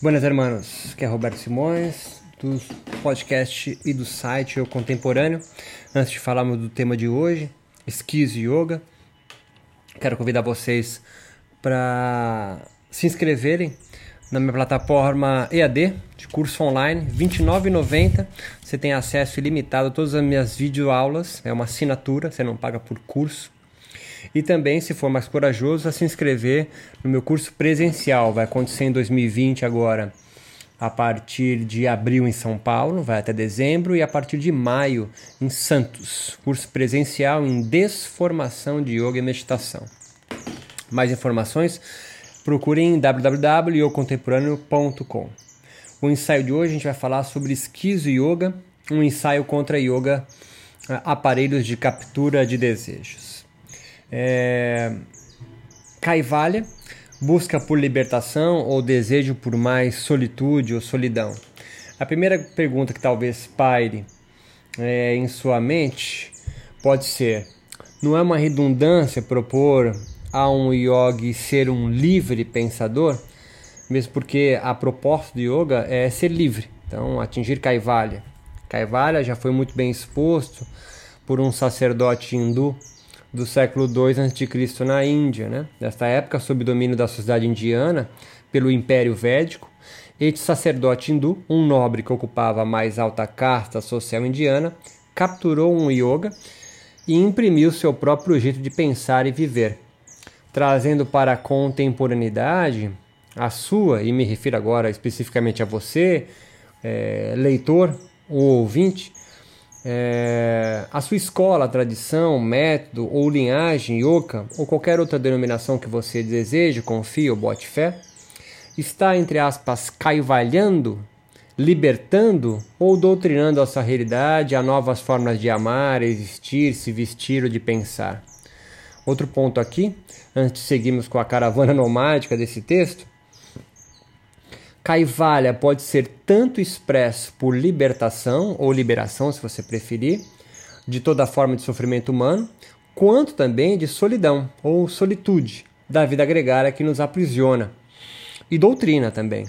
Buenas hermanos, aqui é Roberto Simões do podcast e do site O Contemporâneo. Antes de falarmos do tema de hoje, esquizo yoga, quero convidar vocês para se inscreverem na minha plataforma EAD de curso online, R$ 29,90. Você tem acesso ilimitado a todas as minhas videoaulas, é uma assinatura, você não paga por curso. E também, se for mais corajoso, a se inscrever no meu curso presencial. Vai acontecer em 2020 agora, a partir de abril em São Paulo, vai até dezembro, e a partir de maio em Santos. Curso presencial em desformação de yoga e meditação. Mais informações, procurem em www.yocontemporâneo.com. O ensaio de hoje a gente vai falar sobre esquizo yoga, um ensaio contra yoga, aparelhos de captura de desejos. É... Caivalha busca por libertação ou desejo por mais solitude ou solidão. A primeira pergunta que talvez paire é, em sua mente pode ser: não é uma redundância propor a um yogi ser um livre pensador? Mesmo porque a proposta do yoga é ser livre, então atingir Kaivalya. Kaivalya já foi muito bem exposto por um sacerdote hindu do século II a.C. na Índia. Né? Nesta época, sob domínio da sociedade indiana, pelo Império Védico, este sacerdote hindu, um nobre que ocupava a mais alta casta social indiana, capturou um yoga e imprimiu seu próprio jeito de pensar e viver, trazendo para a contemporaneidade a sua, e me refiro agora especificamente a você, é, leitor ou ouvinte, é, a sua escola, tradição, método ou linhagem, yoga ou qualquer outra denominação que você deseje, confie ou bote fé, está, entre aspas, caivalhando, libertando ou doutrinando a sua realidade a novas formas de amar, existir, se vestir ou de pensar. Outro ponto aqui, antes de seguirmos com a caravana nomádica desse texto, Kaivalya pode ser tanto expresso por libertação ou liberação, se você preferir, de toda forma de sofrimento humano, quanto também de solidão ou solitude da vida gregária que nos aprisiona. E doutrina também,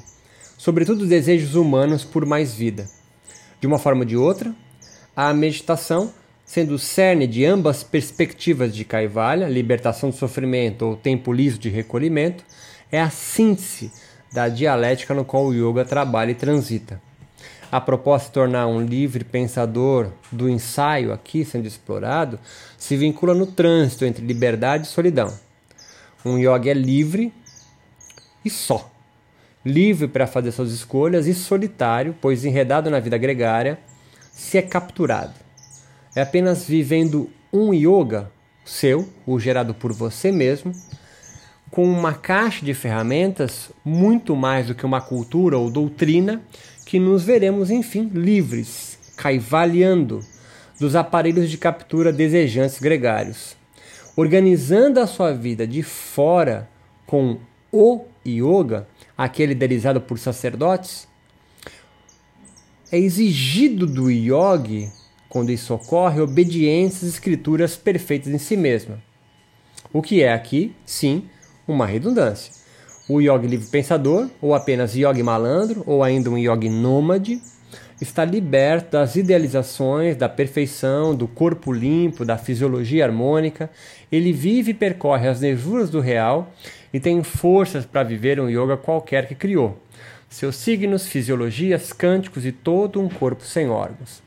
sobretudo os desejos humanos por mais vida. De uma forma ou de outra, a meditação, sendo o cerne de ambas perspectivas de Kaivalya, libertação do sofrimento ou tempo liso de recolhimento, é a síntese da dialética no qual o yoga trabalha e transita. A proposta de tornar um livre pensador do ensaio aqui sendo explorado se vincula no trânsito entre liberdade e solidão. Um yoga é livre e só. Livre para fazer suas escolhas e solitário, pois enredado na vida gregária, se é capturado. É apenas vivendo um yoga seu, o gerado por você mesmo, com uma caixa de ferramentas muito mais do que uma cultura ou doutrina que nos veremos, enfim, livres, caivaleando dos aparelhos de captura desejantes gregários, organizando a sua vida de fora com o yoga, aquele idealizado por sacerdotes, é exigido do yogi, quando isso ocorre, obediência às escrituras perfeitas em si mesma. O que é aqui, sim, uma redundância. O yogi livre pensador, ou apenas yogi malandro, ou ainda um yogi nômade, está liberto das idealizações, da perfeição, do corpo limpo, da fisiologia harmônica. Ele vive e percorre as nervuras do real e tem forças para viver um yoga qualquer que criou. Seus signos, fisiologias, cânticos e todo um corpo sem órgãos.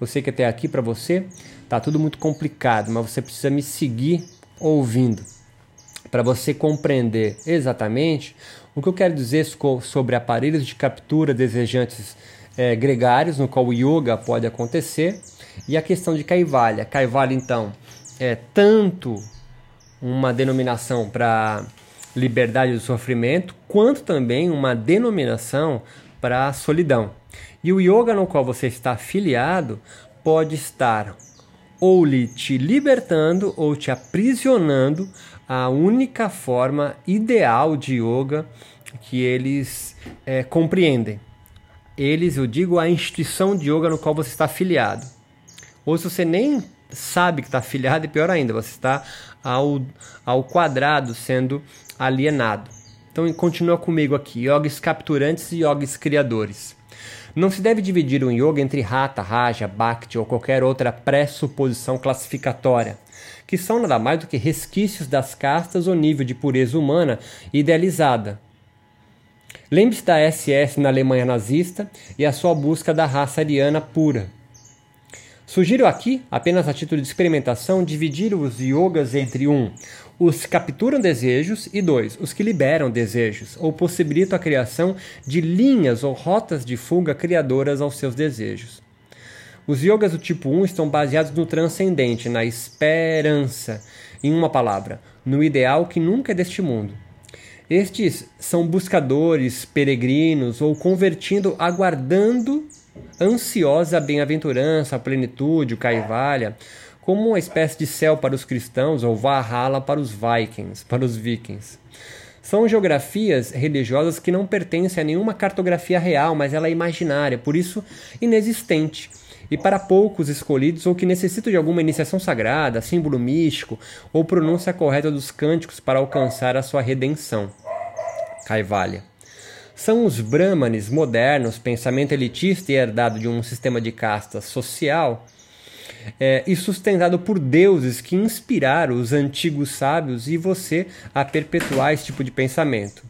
Eu sei que até aqui para você tá tudo muito complicado, mas você precisa me seguir ouvindo para você compreender exatamente o que eu quero dizer sobre aparelhos de captura desejantes é, gregários, no qual o yoga pode acontecer, e a questão de Kaivalya. Kaivalya, então, é tanto uma denominação para liberdade do sofrimento, quanto também uma denominação para solidão. E o yoga no qual você está afiliado pode estar ou lhe te libertando ou te aprisionando a única forma ideal de yoga que eles é, compreendem. Eles, eu digo, a instituição de yoga no qual você está afiliado. Ou se você nem sabe que está afiliado, e pior ainda, você está ao, ao quadrado sendo alienado. Então continua comigo aqui: yogis capturantes e yogis criadores. Não se deve dividir o yoga entre Hatha, Raja, Bhakti ou qualquer outra pressuposição classificatória, que são nada mais do que resquícios das castas ou nível de pureza humana idealizada. Lembre-se da SS na Alemanha nazista e a sua busca da raça ariana pura. Sugiro aqui, apenas a título de experimentação, dividir os yogas entre um, os que capturam desejos e dois, os que liberam desejos, ou possibilitam a criação de linhas ou rotas de fuga criadoras aos seus desejos. Os yogas do tipo 1 estão baseados no transcendente, na esperança, em uma palavra, no ideal que nunca é deste mundo. Estes são buscadores, peregrinos ou convertindo, aguardando ansiosa a bem-aventurança, a plenitude, o Kaivalya, como uma espécie de céu para os cristãos ou Valhalla para os vikings, para os vikings. São geografias religiosas que não pertencem a nenhuma cartografia real, mas ela é imaginária, por isso inexistente. E para poucos escolhidos ou que necessitam de alguma iniciação sagrada, símbolo místico ou pronúncia correta dos cânticos para alcançar a sua redenção. Kaivalya são os brahmanes modernos, pensamento elitista e herdado de um sistema de castas social, é, e sustentado por deuses que inspiraram os antigos sábios e você a perpetuar esse tipo de pensamento.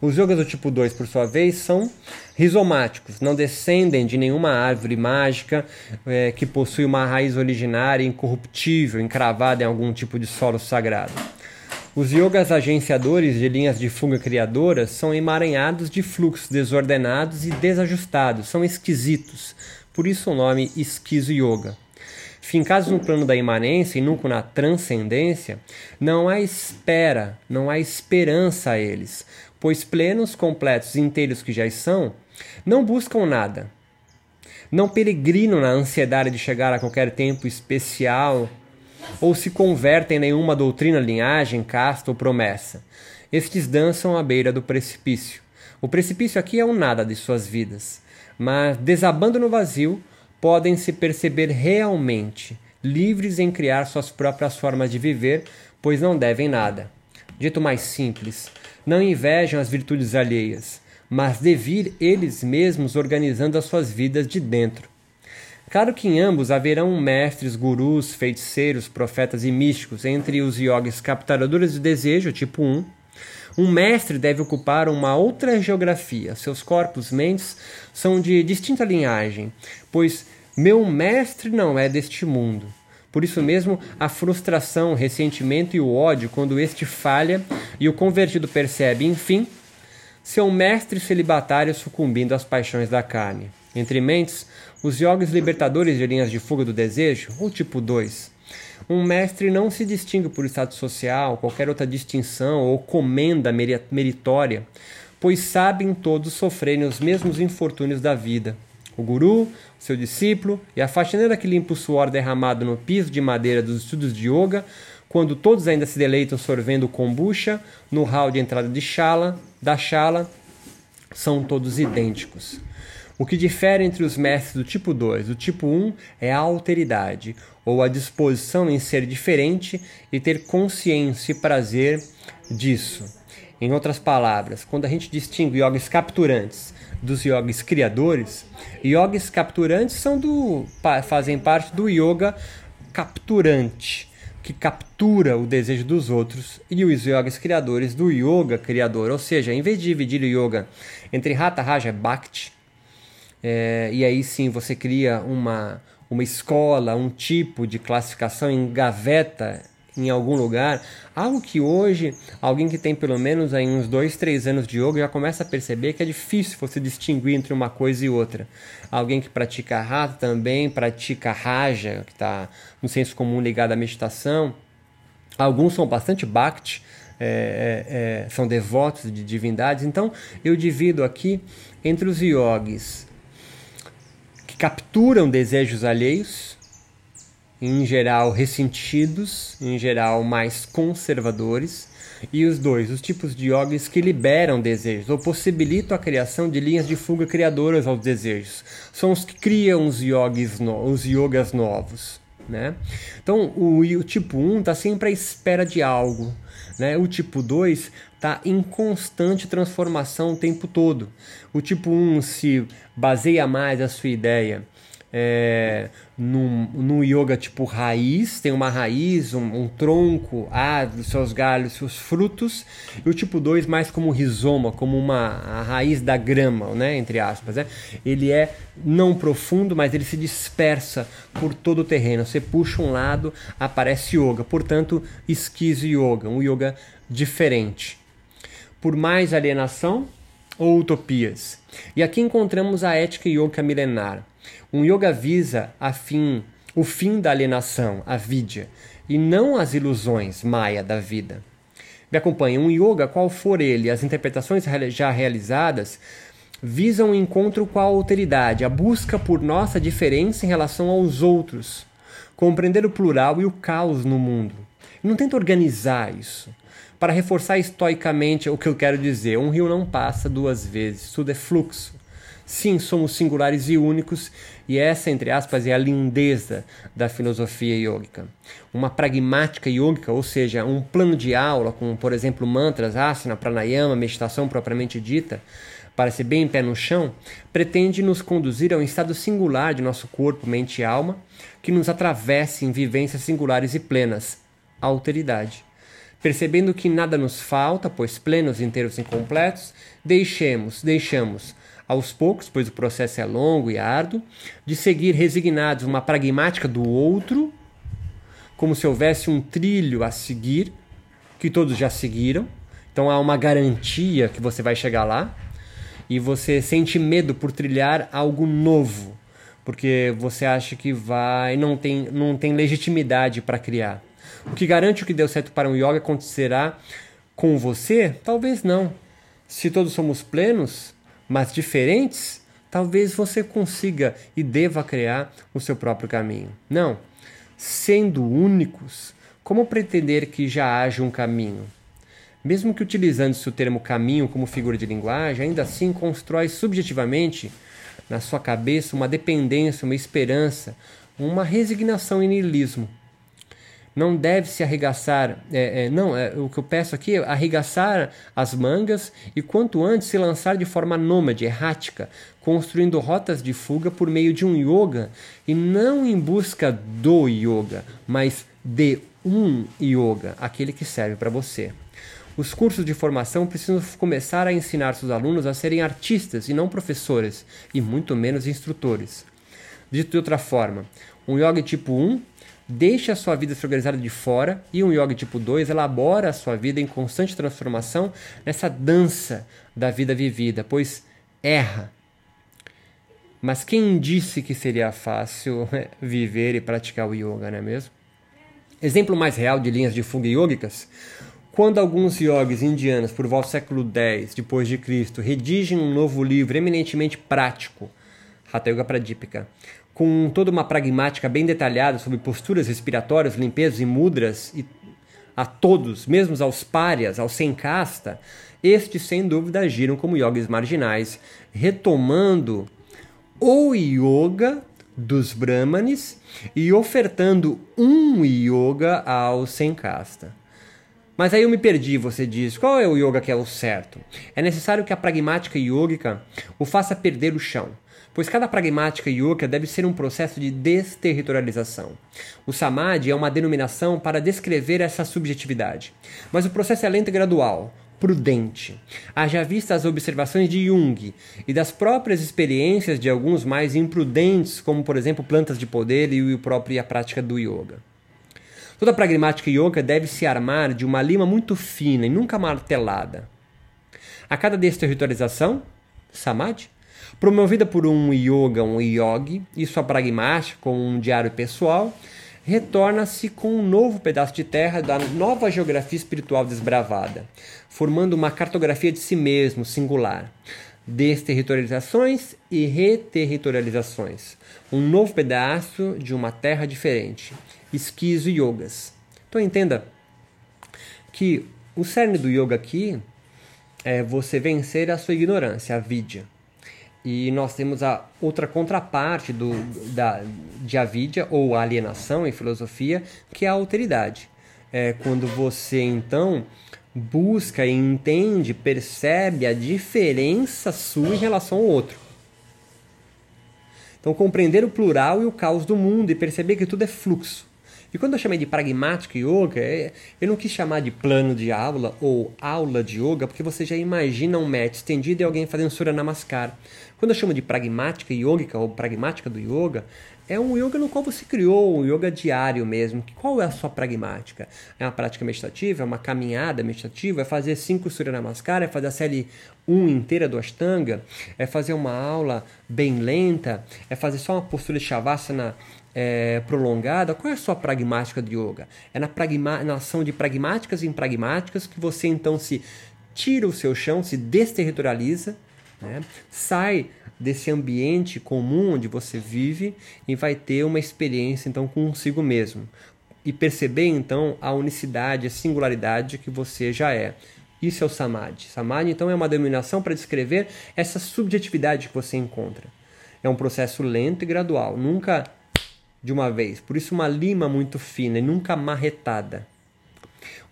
Os yogas do tipo 2, por sua vez, são rizomáticos, não descendem de nenhuma árvore mágica é, que possui uma raiz originária incorruptível, encravada em algum tipo de solo sagrado. Os yogas agenciadores de linhas de fuga criadoras são emaranhados de fluxos desordenados e desajustados, são esquisitos, por isso o nome esquizo yoga. Fincados no plano da imanência e nunca na transcendência, não há espera, não há esperança a eles, pois plenos, completos e inteiros que já são, não buscam nada. Não peregrinam na ansiedade de chegar a qualquer tempo especial ou se convertem em nenhuma doutrina, linhagem, casta ou promessa. Estes dançam à beira do precipício. O precipício aqui é o nada de suas vidas, mas desabando no vazio, podem se perceber realmente livres em criar suas próprias formas de viver, pois não devem nada. Dito mais simples, não invejam as virtudes alheias, mas devir eles mesmos organizando as suas vidas de dentro. Claro que em ambos haverão mestres, gurus, feiticeiros, profetas e místicos, entre os yogis capturadores de desejo, tipo 1. Um mestre deve ocupar uma outra geografia. Seus corpos, mentes, são de distinta linhagem, pois meu mestre não é deste mundo. Por isso mesmo, a frustração, o ressentimento e o ódio quando este falha e o convertido percebe, enfim, seu mestre celibatário sucumbindo às paixões da carne. Entre mentes, os yogis libertadores de linhas de fuga do desejo, ou tipo 2. Um mestre não se distingue por estado social, qualquer outra distinção ou comenda meritória, pois sabem todos sofrerem os mesmos infortúnios da vida. O guru, seu discípulo e a faxineira que limpa o suor derramado no piso de madeira dos estudos de yoga, quando todos ainda se deleitam sorvendo kombucha no hall de entrada de shala, da shala, são todos idênticos. O que difere entre os mestres do tipo 2 e do tipo 1 é a alteridade, ou a disposição em ser diferente e ter consciência e prazer disso. Em outras palavras, quando a gente distingue yogis capturantes dos yogis criadores, yogis capturantes são do, fazem parte do yoga capturante, que captura o desejo dos outros, e os yogis criadores do yoga criador. Ou seja, em vez de dividir o yoga entre Hatha, Raja Bhakti, é, e aí sim você cria uma, uma escola, um tipo de classificação em gaveta em algum lugar, algo que hoje alguém que tem pelo menos aí uns dois, três anos de yoga já começa a perceber que é difícil você distinguir entre uma coisa e outra. Alguém que pratica rata também pratica raja, que está no senso comum ligado à meditação. Alguns são bastante bhakti, é, é, é, são devotos de divindades. Então eu divido aqui entre os yogis capturam desejos alheios, em geral ressentidos, em geral mais conservadores, e os dois, os tipos de yogis que liberam desejos ou possibilitam a criação de linhas de fuga criadoras aos desejos. São os que criam os yogis, no, os yogas novos. Né? Então, o, o tipo 1 está sempre à espera de algo, Né? O tipo 2 está em constante transformação o tempo todo. O tipo 1 se baseia mais a sua ideia é, num, yoga tipo raiz, tem uma raiz, um, um tronco, árvore, seus galhos, seus frutos, e o tipo 2 mais como rizoma, como uma a raiz da grama, né, entre aspas. Né? Ele é não profundo, mas ele se dispersa por todo o terreno. Você puxa um lado, aparece yoga, portanto, esquizo yoga, um yoga diferente. Por mais alienação ou utopias. E aqui encontramos a ética yoga milenar um yoga visa a fim, o fim da alienação, a vidya, e não as ilusões maya da vida. Me acompanhe, um yoga, qual for ele, as interpretações já realizadas, visam o encontro com a alteridade, a busca por nossa diferença em relação aos outros, compreender o plural e o caos no mundo. Não tenta organizar isso. Para reforçar estoicamente o que eu quero dizer, um rio não passa duas vezes, tudo é fluxo. Sim, somos singulares e únicos, e essa, entre aspas, é a lindeza da filosofia yógica. Uma pragmática yógica, ou seja, um plano de aula com, por exemplo, mantras, asana, pranayama, meditação propriamente dita, para ser bem pé no chão, pretende nos conduzir a um estado singular de nosso corpo, mente e alma, que nos atravesse em vivências singulares e plenas, a alteridade. Percebendo que nada nos falta, pois plenos, inteiros e incompletos, deixemos, deixamos aos poucos, pois o processo é longo e árduo, de seguir resignados uma pragmática do outro, como se houvesse um trilho a seguir, que todos já seguiram. Então há uma garantia que você vai chegar lá, e você sente medo por trilhar algo novo, porque você acha que vai não tem não tem legitimidade para criar. O que garante o que deu certo para um yoga acontecerá com você? Talvez não. Se todos somos plenos, mas diferentes, talvez você consiga e deva criar o seu próprio caminho. Não. Sendo únicos, como pretender que já haja um caminho? Mesmo que utilizando-se o termo caminho como figura de linguagem, ainda assim constrói subjetivamente na sua cabeça uma dependência, uma esperança, uma resignação e niilismo não deve se arregaçar, é, é, não, é, o que eu peço aqui é arregaçar as mangas e quanto antes se lançar de forma nômade, errática, construindo rotas de fuga por meio de um yoga e não em busca do yoga, mas de um yoga, aquele que serve para você. Os cursos de formação precisam começar a ensinar seus alunos a serem artistas e não professores, e muito menos instrutores. Dito de outra forma, um yoga tipo 1 deixa a sua vida se organizada de fora e um yoga tipo 2 elabora a sua vida em constante transformação nessa dança da vida vivida, pois erra. Mas quem disse que seria fácil viver e praticar o yoga, não é mesmo? Exemplo mais real de linhas de fuga yogicas, quando alguns yogis indianos, por volta do século X depois de Cristo, redigem um novo livro eminentemente prático, Hatha Yoga Pradipika, com toda uma pragmática bem detalhada sobre posturas respiratórias, limpezas e mudras, e a todos, mesmo aos párias, aos sem casta, estes sem dúvida agiram como yogis marginais, retomando o yoga dos brahmanes e ofertando um yoga aos sem casta. Mas aí eu me perdi, você diz. Qual é o yoga que é o certo? É necessário que a pragmática yogica o faça perder o chão pois cada pragmática yoga deve ser um processo de desterritorialização. O samadhi é uma denominação para descrever essa subjetividade, mas o processo é lento e gradual, prudente. Haja vista as observações de Jung e das próprias experiências de alguns mais imprudentes, como por exemplo plantas de poder e a própria prática do yoga. Toda pragmática yoga deve se armar de uma lima muito fina e nunca martelada. A cada desterritorialização, samadhi, Promovida por um yoga, um yogi, e sua pragmática com um diário pessoal, retorna-se com um novo pedaço de terra da nova geografia espiritual desbravada, formando uma cartografia de si mesmo singular, desterritorializações e reterritorializações, um novo pedaço de uma terra diferente, esquizo yogas. Então entenda que o cerne do yoga aqui é você vencer a sua ignorância, a vidya. E nós temos a outra contraparte do, da, de avidya, ou alienação em filosofia, que é a alteridade. é quando você então busca e entende, percebe a diferença sua em relação ao outro. Então, compreender o plural e o caos do mundo e perceber que tudo é fluxo. E quando eu chamei de pragmática yoga, é, eu não quis chamar de plano de aula ou aula de yoga, porque você já imagina um mat estendido e alguém fazendo Surya Namaskar. Quando eu chamo de pragmática yogica ou pragmática do yoga, é um yoga no qual você criou, um yoga diário mesmo. Qual é a sua pragmática? É uma prática meditativa? É uma caminhada meditativa? É fazer cinco Surya Namaskar? É fazer a série 1 inteira do Ashtanga? É fazer uma aula bem lenta? É fazer só uma postura de Shavasana é, prolongada, qual é a sua pragmática de yoga? É na, pragma, na ação de pragmáticas e impragmáticas que você então se tira o seu chão, se desterritorializa, né? sai desse ambiente comum onde você vive e vai ter uma experiência então consigo mesmo e perceber então a unicidade, a singularidade que você já é. Isso é o samadhi. Samadhi então é uma denominação para descrever essa subjetividade que você encontra. É um processo lento e gradual, nunca de uma vez. Por isso, uma lima muito fina e nunca marretada.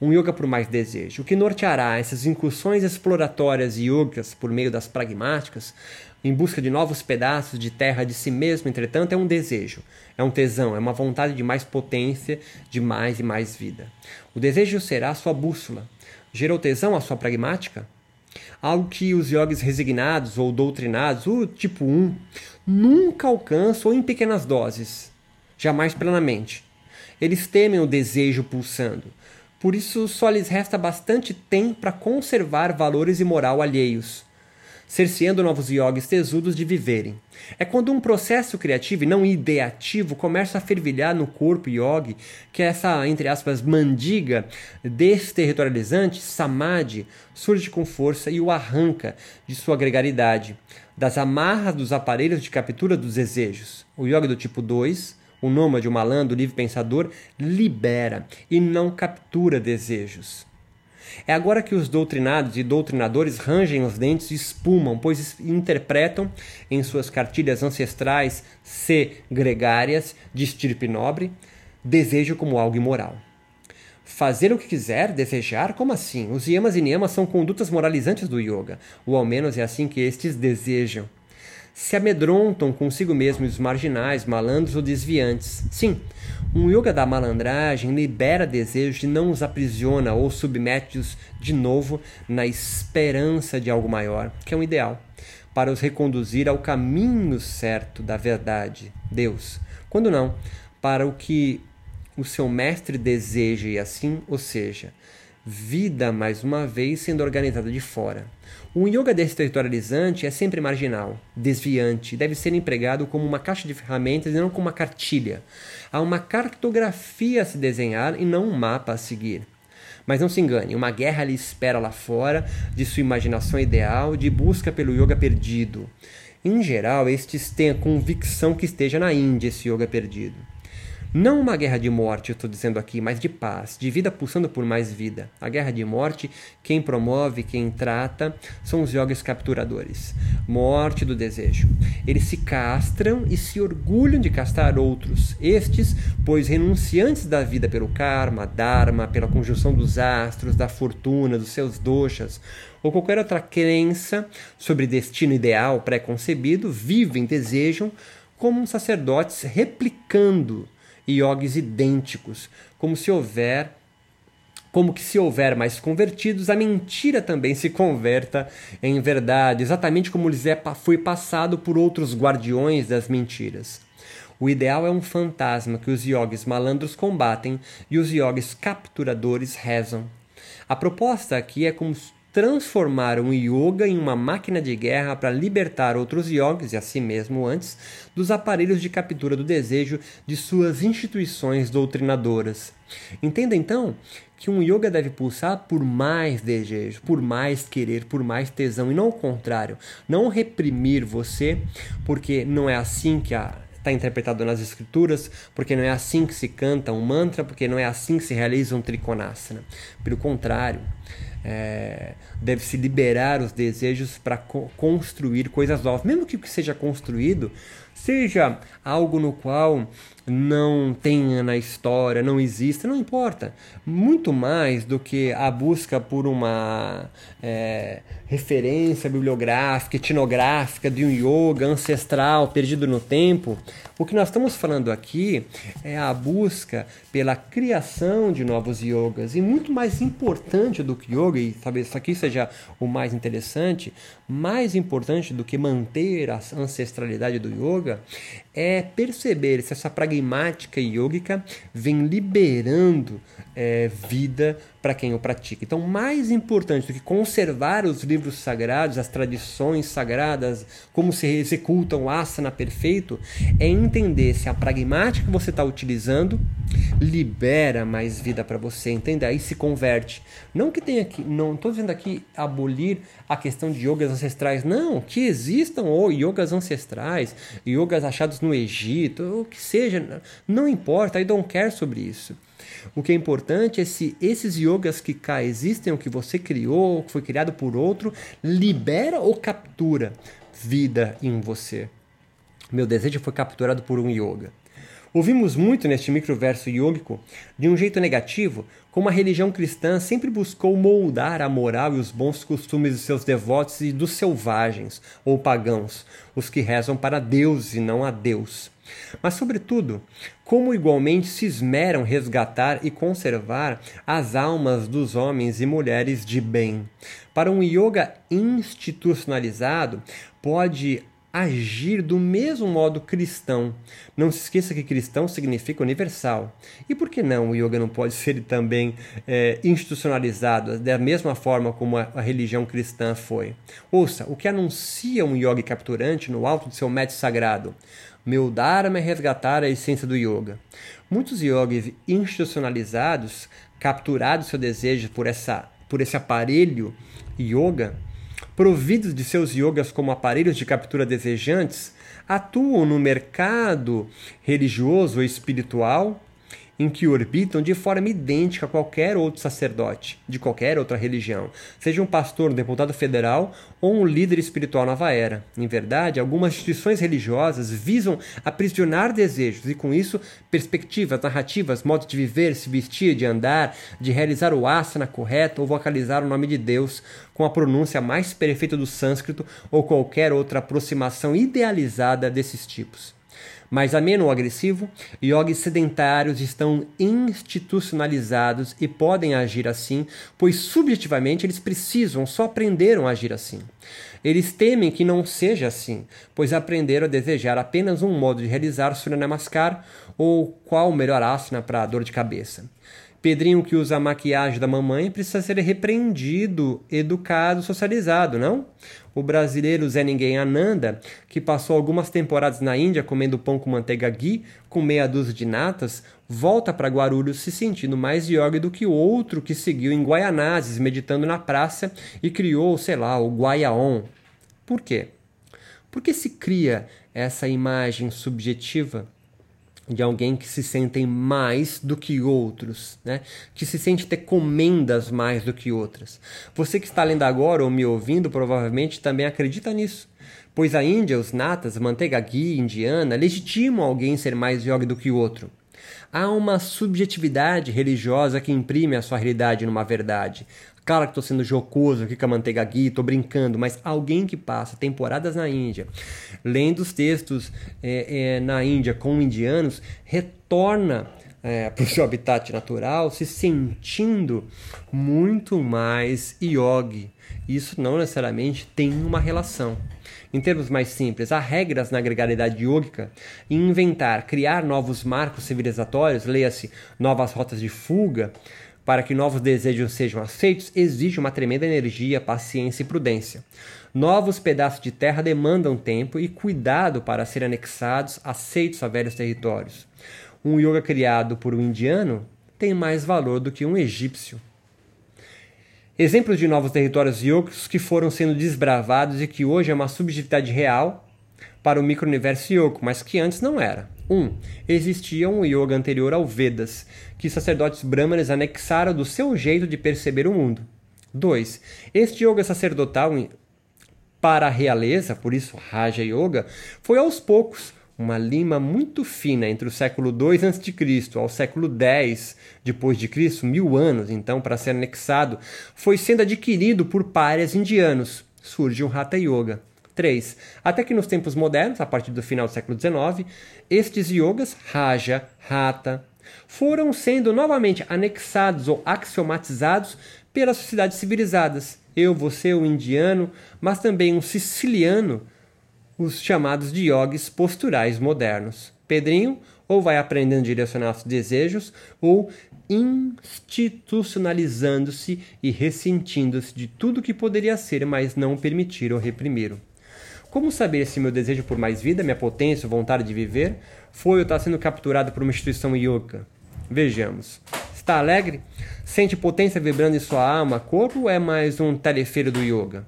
Um yoga por mais desejo. O que norteará essas incursões exploratórias e yogas por meio das pragmáticas, em busca de novos pedaços de terra de si mesmo, entretanto, é um desejo, é um tesão, é uma vontade de mais potência, de mais e mais vida. O desejo será a sua bússola. Gerou tesão a sua pragmática? Algo que os yogis resignados ou doutrinados, o tipo 1, nunca alcançam ou em pequenas doses jamais plenamente. Eles temem o desejo pulsando. Por isso só lhes resta bastante tempo para conservar valores e moral alheios, cerceando novos yogis tesudos de viverem. É quando um processo criativo e não ideativo começa a fervilhar no corpo yogi que essa, entre aspas, mandiga desterritorializante, samadhi, surge com força e o arranca de sua gregaridade, das amarras dos aparelhos de captura dos desejos. O yoga do tipo 2 o nômade, o malandro, o livre pensador, libera e não captura desejos. É agora que os doutrinados e doutrinadores rangem os dentes e espumam, pois interpretam em suas cartilhas ancestrais se gregárias de estirpe nobre, desejo como algo imoral. Fazer o que quiser, desejar, como assim? Os yamas e niyamas são condutas moralizantes do yoga, ou ao menos é assim que estes desejam se amedrontam consigo mesmos os marginais, malandros ou desviantes. Sim, um yoga da malandragem libera desejos e não os aprisiona ou submete-os de novo na esperança de algo maior, que é um ideal, para os reconduzir ao caminho certo da verdade, Deus. Quando não, para o que o seu mestre deseja e assim, ou seja, vida mais uma vez sendo organizada de fora. Um yoga desterritorializante é sempre marginal, desviante, deve ser empregado como uma caixa de ferramentas e não como uma cartilha. Há uma cartografia a se desenhar e não um mapa a seguir. Mas não se engane, uma guerra lhe espera lá fora de sua imaginação ideal de busca pelo yoga perdido. Em geral, estes têm a convicção que esteja na Índia esse yoga perdido. Não uma guerra de morte, eu estou dizendo aqui, mas de paz, de vida pulsando por mais vida. A guerra de morte, quem promove, quem trata, são os yogis capturadores. Morte do desejo. Eles se castram e se orgulham de castrar outros. Estes, pois renunciantes da vida pelo karma, dharma, pela conjunção dos astros, da fortuna, dos seus doshas, ou qualquer outra crença sobre destino ideal pré-concebido, vivem, desejam como sacerdotes replicando yogis idênticos, como se houver como que se houver mais convertidos, a mentira também se converta em verdade, exatamente como lhes é, foi passado por outros guardiões das mentiras. O ideal é um fantasma que os yogis malandros combatem e os yogis capturadores rezam. A proposta aqui é como transformaram o yoga em uma máquina de guerra para libertar outros yogis e a si mesmo antes dos aparelhos de captura do desejo de suas instituições doutrinadoras. Entenda então que um yoga deve pulsar por mais desejo, por mais querer, por mais tesão e não o contrário, não reprimir você, porque não é assim que a está interpretado nas escrituras, porque não é assim que se canta um mantra, porque não é assim que se realiza um trikonasana. Pelo contrário, é, deve-se liberar os desejos para co construir coisas novas. Mesmo que o que seja construído seja algo no qual não tenha na história, não exista, não importa. Muito mais do que a busca por uma é, referência bibliográfica, etnográfica de um yoga ancestral perdido no tempo, o que nós estamos falando aqui é a busca pela criação de novos yogas. E muito mais importante do que yoga, e talvez isso aqui seja o mais interessante, mais importante do que manter a ancestralidade do yoga, é perceber se essa pragmática yogica vem liberando é, vida para quem o pratica. Então, mais importante do que conservar os livros sagrados, as tradições sagradas, como se executam o asana perfeito, é entender se a pragmática que você está utilizando libera mais vida para você, entende? Aí se converte. Não que tenha que, não estou dizendo aqui abolir a questão de yogas ancestrais, não, que existam ou yogas ancestrais, yogas achados no Egito, o que seja, não importa, I don't care sobre isso. O que é importante é se esses yogas que cá existem, o que você criou, que foi criado por outro, libera ou captura vida em você. Meu desejo foi capturado por um yoga. Ouvimos muito neste microverso yógico, de um jeito negativo, como a religião cristã sempre buscou moldar a moral e os bons costumes de seus devotos e dos selvagens, ou pagãos, os que rezam para Deus e não a Deus. Mas, sobretudo, como igualmente se esmeram resgatar e conservar as almas dos homens e mulheres de bem. Para um yoga institucionalizado, pode agir do mesmo modo cristão. Não se esqueça que cristão significa universal. E por que não o yoga não pode ser também é, institucionalizado da mesma forma como a, a, religião cristã foi? Ouça, o que anuncia um yoga capturante no alto do seu médico sagrado? Meu Dharma é resgatar a essência do yoga. Muitos yogis institucionalizados, capturados seu desejo por, essa, por esse aparelho yoga, providos de seus yogas como aparelhos de captura desejantes, atuam no mercado religioso ou espiritual em que orbitam de forma idêntica a qualquer outro sacerdote de qualquer outra religião, seja um pastor, um deputado federal ou um líder espiritual nova era. Em verdade, algumas instituições religiosas visam aprisionar desejos e, com isso, perspectivas, narrativas, modos de viver, se vestir, de andar, de realizar o asana correto ou vocalizar o nome de Deus com a pronúncia mais perfeita do sânscrito ou qualquer outra aproximação idealizada desses tipos. Mais ameno ou agressivo, yogis sedentários estão institucionalizados e podem agir assim, pois subjetivamente eles precisam, só aprenderam a agir assim. Eles temem que não seja assim, pois aprenderam a desejar apenas um modo de realizar Surya Namaskar ou qual o melhor asana para dor de cabeça. Pedrinho que usa a maquiagem da mamãe precisa ser repreendido, educado, socializado, não? O brasileiro Zé Ninguém Ananda, que passou algumas temporadas na Índia comendo pão com manteiga ghee, com meia dúzia de natas, volta para Guarulhos se sentindo mais yoga do que o outro que seguiu em Guaianazes, meditando na praça e criou, sei lá, o Guaiaon. Por quê? Porque se cria essa imagem subjetiva de alguém que se sentem mais do que outros, né? que se sente ter comendas mais do que outras. Você que está lendo agora ou me ouvindo provavelmente também acredita nisso, pois a Índia, os natas, manteiga ghee indiana, legitimam alguém ser mais yogi do que o outro. Há uma subjetividade religiosa que imprime a sua realidade numa verdade. Claro que estou sendo jocoso aqui com a manteiga ghee, estou brincando, mas alguém que passa temporadas na Índia, lendo os textos é, é, na Índia com indianos, retorna é, para o seu habitat natural se sentindo muito mais yogi. Isso não necessariamente tem uma relação. Em termos mais simples, há regras na gregalidade yógica e inventar, criar novos marcos civilizatórios, leia-se novas rotas de fuga, para que novos desejos sejam aceitos, exige uma tremenda energia, paciência e prudência. Novos pedaços de terra demandam tempo e cuidado para serem anexados, aceitos a velhos territórios. Um yoga criado por um indiano tem mais valor do que um egípcio. Exemplos de novos territórios yogis que foram sendo desbravados e que hoje é uma subjetividade real para o micro-universo yoga, mas que antes não era. 1. Um, existia um yoga anterior ao Vedas, que sacerdotes brahmanes anexaram do seu jeito de perceber o mundo. 2. Este yoga sacerdotal para a realeza, por isso Raja Yoga, foi aos poucos uma lima muito fina entre o século II a.C. ao século X depois de Cristo, mil anos então para ser anexado, foi sendo adquirido por párias indianos. Surge o Hatha Yoga. 3. Até que nos tempos modernos, a partir do final do século XIX, estes yogas, Raja, Hatha, foram sendo novamente anexados ou axiomatizados pelas sociedades civilizadas. Eu, você, o indiano, mas também um siciliano, os chamados de yogis posturais modernos. Pedrinho ou vai aprendendo a direcionar os desejos ou institucionalizando-se e ressentindo-se de tudo que poderia ser, mas não permitir ou reprimir. Como saber se meu desejo por mais vida, minha potência, vontade de viver, foi ou está sendo capturado por uma instituição yoga? Vejamos. Está alegre? Sente potência vibrando em sua alma, corpo ou é mais um telefeiro do yoga?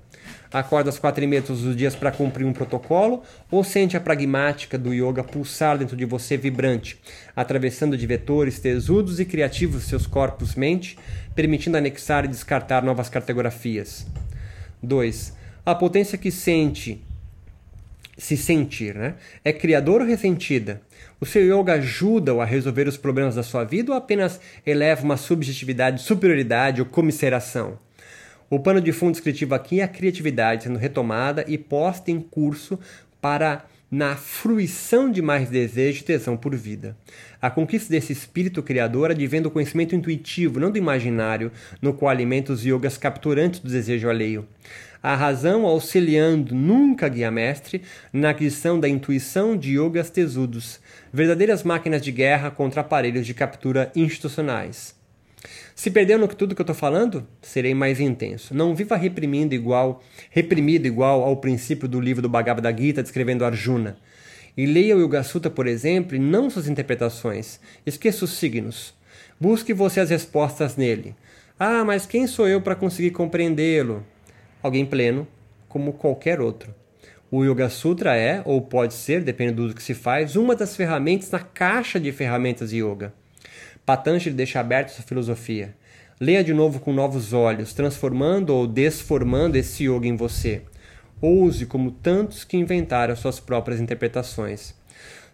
Acorda às quatro e meia todos os dias para cumprir um protocolo ou sente a pragmática do yoga pulsar dentro de você vibrante, atravessando de vetores tesudos e criativos seus corpos-mente, permitindo anexar e descartar novas cartografias? 2. A potência que sente se sentir, né? É criadora ou ressentida? O seu yoga ajuda-o a resolver os problemas da sua vida ou apenas eleva uma subjetividade, superioridade ou comisseração? O pano de fundo descritivo aqui é a criatividade sendo retomada e posta em curso para na fruição de mais desejo e tesão por vida. A conquista desse espírito criador advém do conhecimento intuitivo, não do imaginário, no qual alimenta os yogas capturantes do desejo alheio a razão auxiliando nunca guia mestre na aquisição da intuição de yogas tesudos, verdadeiras máquinas de guerra contra aparelhos de captura institucionais. Se perdeu no tudo que eu estou falando, serei mais intenso. Não viva reprimindo igual, reprimido igual ao princípio do livro do Bhagavad Gita descrevendo Arjuna. E leia o Yoga Sutta, por exemplo, e não suas interpretações. Esqueça os signos. Busque você as respostas nele. Ah, mas quem sou eu para conseguir compreendê-lo? Alguém pleno, como qualquer outro. O Yoga Sutra é, ou pode ser, dependendo do que se faz, uma das ferramentas na caixa de ferramentas de yoga. Patanjali deixa aberta sua filosofia. Leia de novo com novos olhos, transformando ou desformando esse yoga em você. Ouse como tantos que inventaram suas próprias interpretações.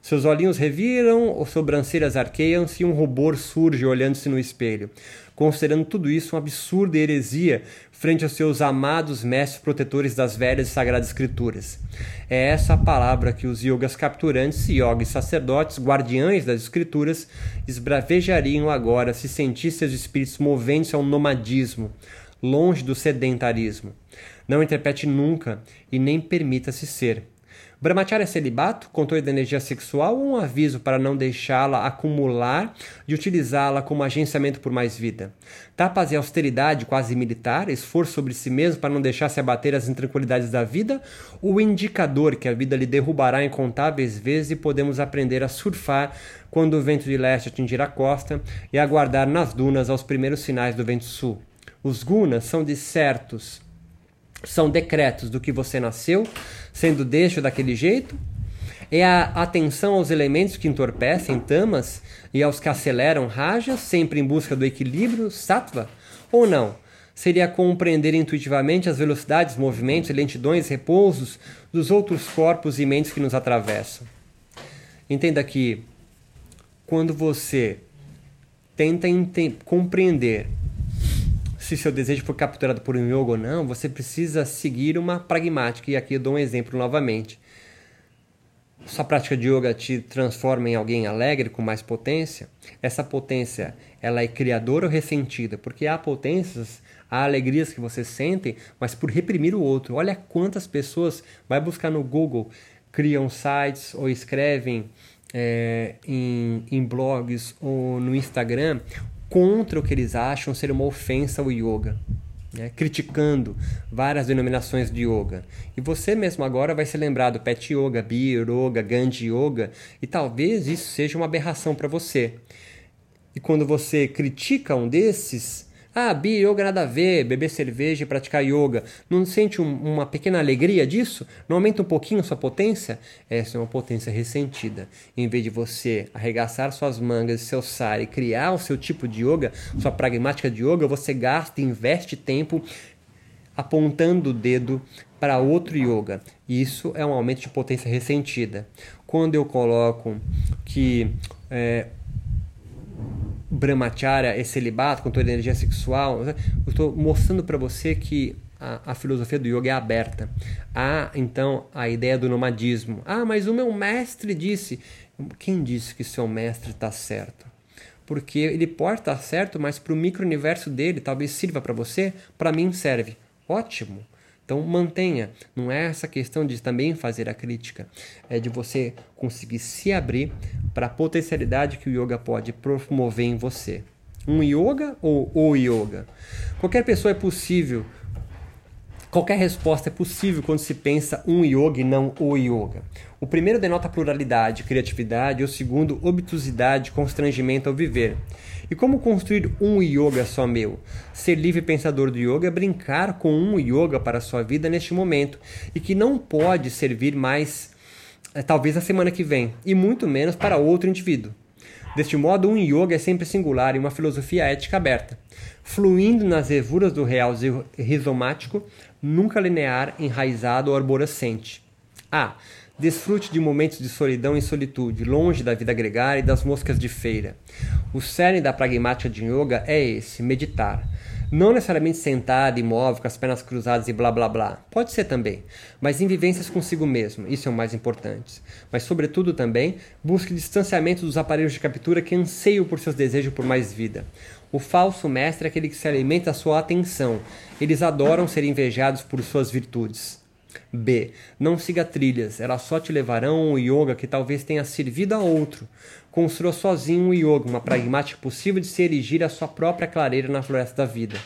Seus olhinhos reviram, sobrancelhas arqueiam-se e um rubor surge olhando-se no espelho, considerando tudo isso um absurdo heresia frente aos seus amados mestres protetores das velhas e sagradas escrituras. É essa a palavra que os yogas capturantes, yogis sacerdotes, guardiães das escrituras, esbravejariam agora se sentissem seus espíritos movendo-se ao nomadismo, longe do sedentarismo. Não interprete nunca e nem permita-se ser Brahmacharya é celibato, controle da energia sexual ou um aviso para não deixá-la acumular e utilizá-la como agenciamento por mais vida? Tapas e austeridade quase militar, esforço sobre si mesmo para não deixar se abater as intranquilidades da vida? O indicador que a vida lhe derrubará incontáveis vezes e podemos aprender a surfar quando o vento de leste atingir a costa e aguardar nas dunas aos primeiros sinais do vento sul? Os gunas são de certos são decretos do que você nasceu, sendo deixo daquele jeito? É a atenção aos elementos que entorpecem tamas e aos que aceleram rajas, sempre em busca do equilíbrio sattva? Ou não? Seria compreender intuitivamente as velocidades, movimentos, lentidões, repousos dos outros corpos e mentes que nos atravessam. Entenda que quando você tenta compreender se seu desejo for capturado por um yoga ou não, você precisa seguir uma pragmática. E aqui eu dou um exemplo novamente. Sua prática de yoga te transforma em alguém alegre, com mais potência? Essa potência, ela é criadora ou ressentida? Porque há potências, há alegrias que você sente, mas por reprimir o outro. Olha quantas pessoas vai buscar no Google, criam sites ou escrevem é, em, em blogs ou no Instagram contra o que eles acham ser uma ofensa ao yoga, né? criticando várias denominações de yoga. E você mesmo agora vai se lembrar do Pet Yoga, Bi Yoga, Gandhi Yoga, e talvez isso seja uma aberração para você. E quando você critica um desses, ah, bi yoga nada a ver, beber cerveja e praticar yoga. Não sente um, uma pequena alegria disso? Não aumenta um pouquinho a sua potência? Essa é uma potência ressentida. Em vez de você arregaçar suas mangas e seu sar e criar o seu tipo de yoga, sua pragmática de yoga, você gasta investe tempo apontando o dedo para outro yoga. Isso é um aumento de potência ressentida. Quando eu coloco que é, brahmacharya é celibato, com toda a energia sexual, eu estou mostrando para você que a, a, filosofia do yoga é aberta. Há, então, a ideia do nomadismo. Ah, mas o meu mestre disse. Quem disse que seu mestre está certo? Porque ele pode estar certo, mas para o micro-universo dele talvez sirva para você, para mim serve. Ótimo! Então mantenha. Não é essa questão de também fazer a crítica, é de você conseguir se abrir para a potencialidade que o yoga pode promover em você. Um yoga ou o yoga? Qualquer pessoa é possível Qualquer resposta é possível quando se pensa um yoga e não o yoga. O primeiro denota pluralidade, criatividade, e o segundo, obtusidade, constrangimento ao viver. E como construir um yoga só meu? Ser livre pensador do yoga é brincar com um yoga para a sua vida neste momento e que não pode servir mais, eh, talvez, na semana que vem, e muito menos para outro indivíduo. Deste modo, um yoga é sempre singular e uma filosofia ética aberta, fluindo nas revuras do real rizomático, nunca linear, enraizado ou arborescente. A. Desfrute de momentos de solidão e solitude, longe da vida gregária e das moscas de feira. O cerne da pragmática de yoga é esse: meditar. Não necessariamente sentado, imóvel, com as pernas cruzadas e blá blá blá. Pode ser também, mas em vivências consigo mesmo, isso é o mais importante. Mas, sobretudo, também, busque distanciamento dos aparelhos de captura que anseiam por seus desejos por mais vida. O falso mestre é aquele que se alimenta a sua atenção. Eles adoram ser invejados por suas virtudes. B. Não siga trilhas, elas só te levarão a um yoga que talvez tenha servido a outro. Construa sozinho um yoga, uma pragmática possível de se erigir a sua própria clareira na floresta da vida.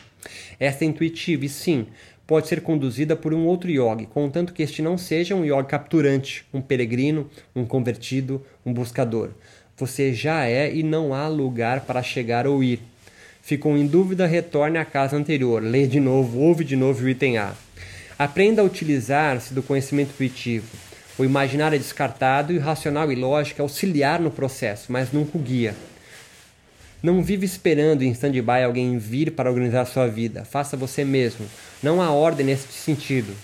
Esta é intuitiva e sim, pode ser conduzida por um outro yogi, contanto que este não seja um yogi capturante, um peregrino, um convertido, um buscador. Você já é e não há lugar para chegar ou ir. Ficou em dúvida, retorne à casa anterior, lê de novo, ouve de novo o item A. Aprenda a utilizar-se do conhecimento intuitivo. O imaginário é descartado e o racional e lógica é auxiliar no processo, mas nunca o guia. Não vive esperando em stand-by alguém vir para organizar sua vida. Faça você mesmo. Não há ordem nesse sentido.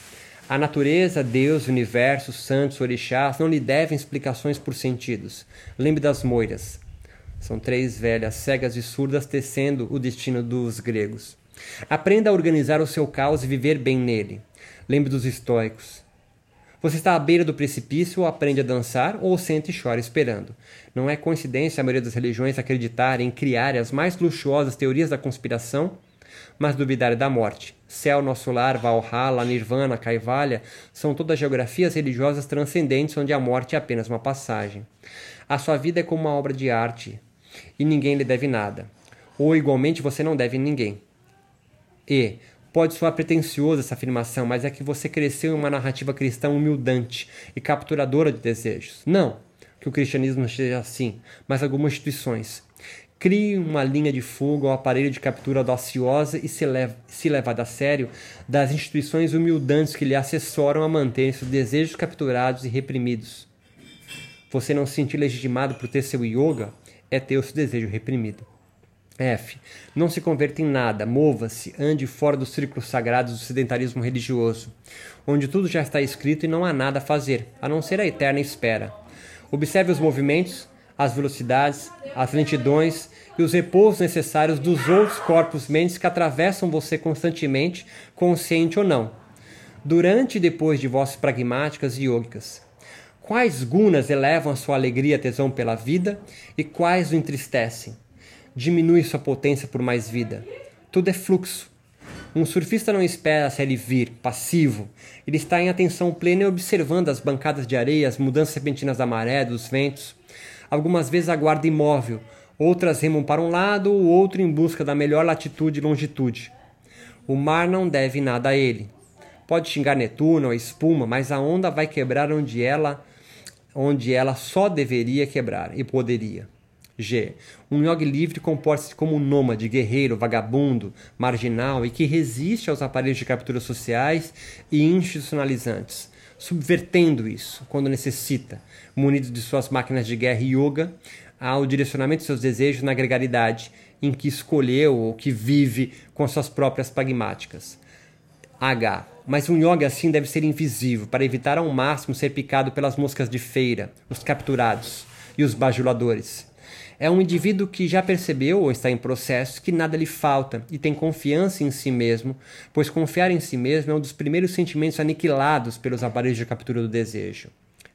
A natureza, Deus, o universo, santos, orixás não lhe devem explicações por sentidos. Lembre das moiras. São três velhas, cegas e surdas tecendo o destino dos gregos. Aprenda a organizar o seu caos e viver bem nele. Lembre dos estoicos. Você está à beira do precipício ou aprende a dançar ou sente e chora esperando. Não é coincidência a maioria das religiões acreditarem em criar as mais luxuosas teorias da conspiração, mas duvidar da morte. Céu, nosso lar, Valhalla, Nirvana, Kaivalya são todas geografias religiosas transcendentes onde a morte é apenas uma passagem. A sua vida é como uma obra de arte e ninguém lhe deve nada. Ou igualmente você não deve ninguém. E Pode soar pretensioso essa afirmação, mas é que você cresceu em uma narrativa cristã humildante e capturadora de desejos. Não que o cristianismo esteja assim, mas algumas instituições. Crie uma linha de fogo ao aparelho de captura audaciosa e se, leva, se levada a sério das instituições humildantes que lhe assessoram a manter seus desejos capturados e reprimidos. Você não se sentir legitimado por ter seu yoga é ter o seu desejo reprimido. F. Não se converta em nada, mova-se, ande fora dos círculos sagrados do sedentarismo religioso, onde tudo já está escrito e não há nada a fazer, a não ser a eterna espera. Observe os movimentos, as velocidades, as lentidões e os repousos necessários dos outros corpos-mentes que atravessam você constantemente, consciente ou não, durante e depois de vozes pragmáticas e yogicas. Quais gunas elevam a sua alegria e tesão pela vida e quais o entristecem? diminui sua potência por mais vida. Tudo é fluxo. Um surfista não espera se ele vir, passivo. Ele está em atenção plena e observando as bancadas de areia, as mudanças repentinas da maré, dos ventos. Algumas vezes aguarda imóvel, outras remam para um lado, o outro em busca da melhor latitude e longitude. O mar não deve nada a ele. Pode xingar Netuno, a espuma, mas a onda vai quebrar onde ela, onde ela só deveria quebrar e poderia. G. Um yogi livre comporta-se como um nômade, guerreiro, vagabundo, marginal e que resiste aos aparelhos de captura sociais e institucionalizantes, subvertendo isso quando necessita, munido de suas máquinas de guerra e yoga, ao direcionamento de seus desejos na gregaridade em que escolheu ou que vive com suas próprias pragmáticas. H. Mas um yoga assim deve ser invisível, para evitar ao máximo ser picado pelas moscas de feira, os capturados e os bajuladores. É um indivíduo que já percebeu ou está em processo que nada lhe falta e tem confiança em si mesmo, pois confiar em si mesmo é um dos primeiros sentimentos aniquilados pelos aparelhos de captura do desejo.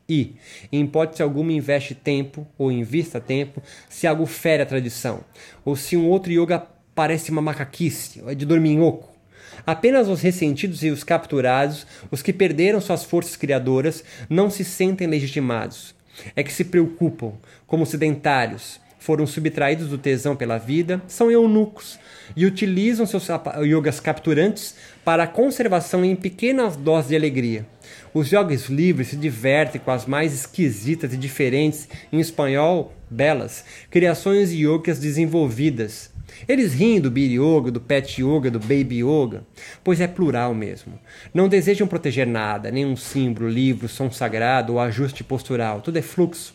E, em hipótese alguma, investe tempo ou invista tempo se algo fere a tradição, ou se um outro yoga parece uma macaquice, é de dorminhoco. Apenas os ressentidos e os capturados, os que perderam suas forças criadoras, não se sentem legitimados. É que se preocupam, como sedentários, foram subtraídos do tesão pela vida, são eunucos e utilizam seus yogas capturantes para a conservação em pequenas doses de alegria. Os yogis livres se divertem com as mais esquisitas e diferentes, em espanhol, belas, criações yogas desenvolvidas. Eles riem do Beer Yoga, do Pet Yoga, do Baby Yoga, pois é plural mesmo. Não desejam proteger nada, nenhum símbolo, livro, som sagrado ou ajuste postural, tudo é fluxo.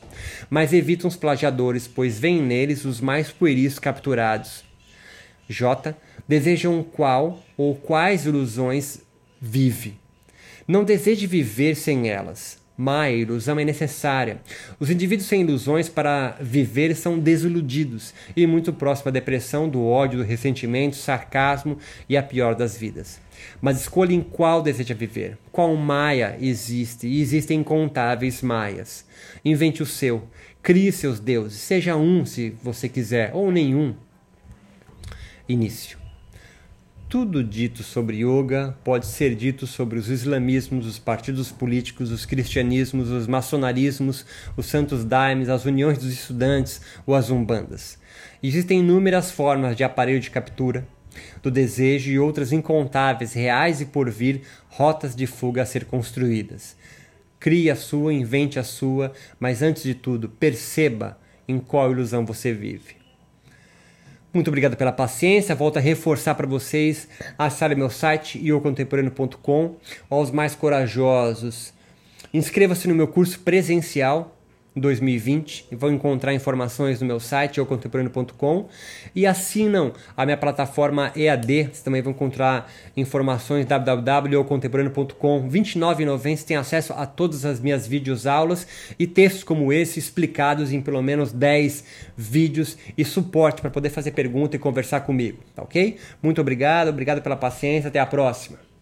Mas evitam os plagiadores, pois veem neles os mais pueris capturados. J. Desejam qual ou quais ilusões vive. Não deseje viver sem elas. Má ilusão é necessária. Os indivíduos sem ilusões para viver são desiludidos e muito próximos à depressão, do ódio, do ressentimento, sarcasmo e a pior das vidas. Mas escolha em qual deseja viver. Qual Maia existe? E existem incontáveis Maias. Invente o seu. Crie seus deuses. Seja um se você quiser, ou nenhum. Início. Tudo dito sobre yoga pode ser dito sobre os islamismos, os partidos políticos, os cristianismos, os maçonarismos, os santos daimes, as uniões dos estudantes ou as umbandas. Existem inúmeras formas de aparelho de captura do desejo e outras incontáveis, reais e por vir, rotas de fuga a ser construídas. Crie a sua, invente a sua, mas antes de tudo, perceba em qual ilusão você vive. Muito obrigado pela paciência. Volto a reforçar para vocês acessarem meu site iocontemporâneo.com. Aos mais corajosos, inscreva-se no meu curso presencial 2020 e vão encontrar informações no meu site eucontemporâneo.com e assinam a minha plataforma EAD, vocês também vão encontrar informações www.eucontemporâneo.com R$ 29,90 tem acesso a todas as minhas vídeos aulas e textos como esse explicados em pelo menos 10 vídeos e suporte para poder fazer pergunta e conversar comigo, tá ok? Muito obrigado, obrigado pela paciência, até a próxima.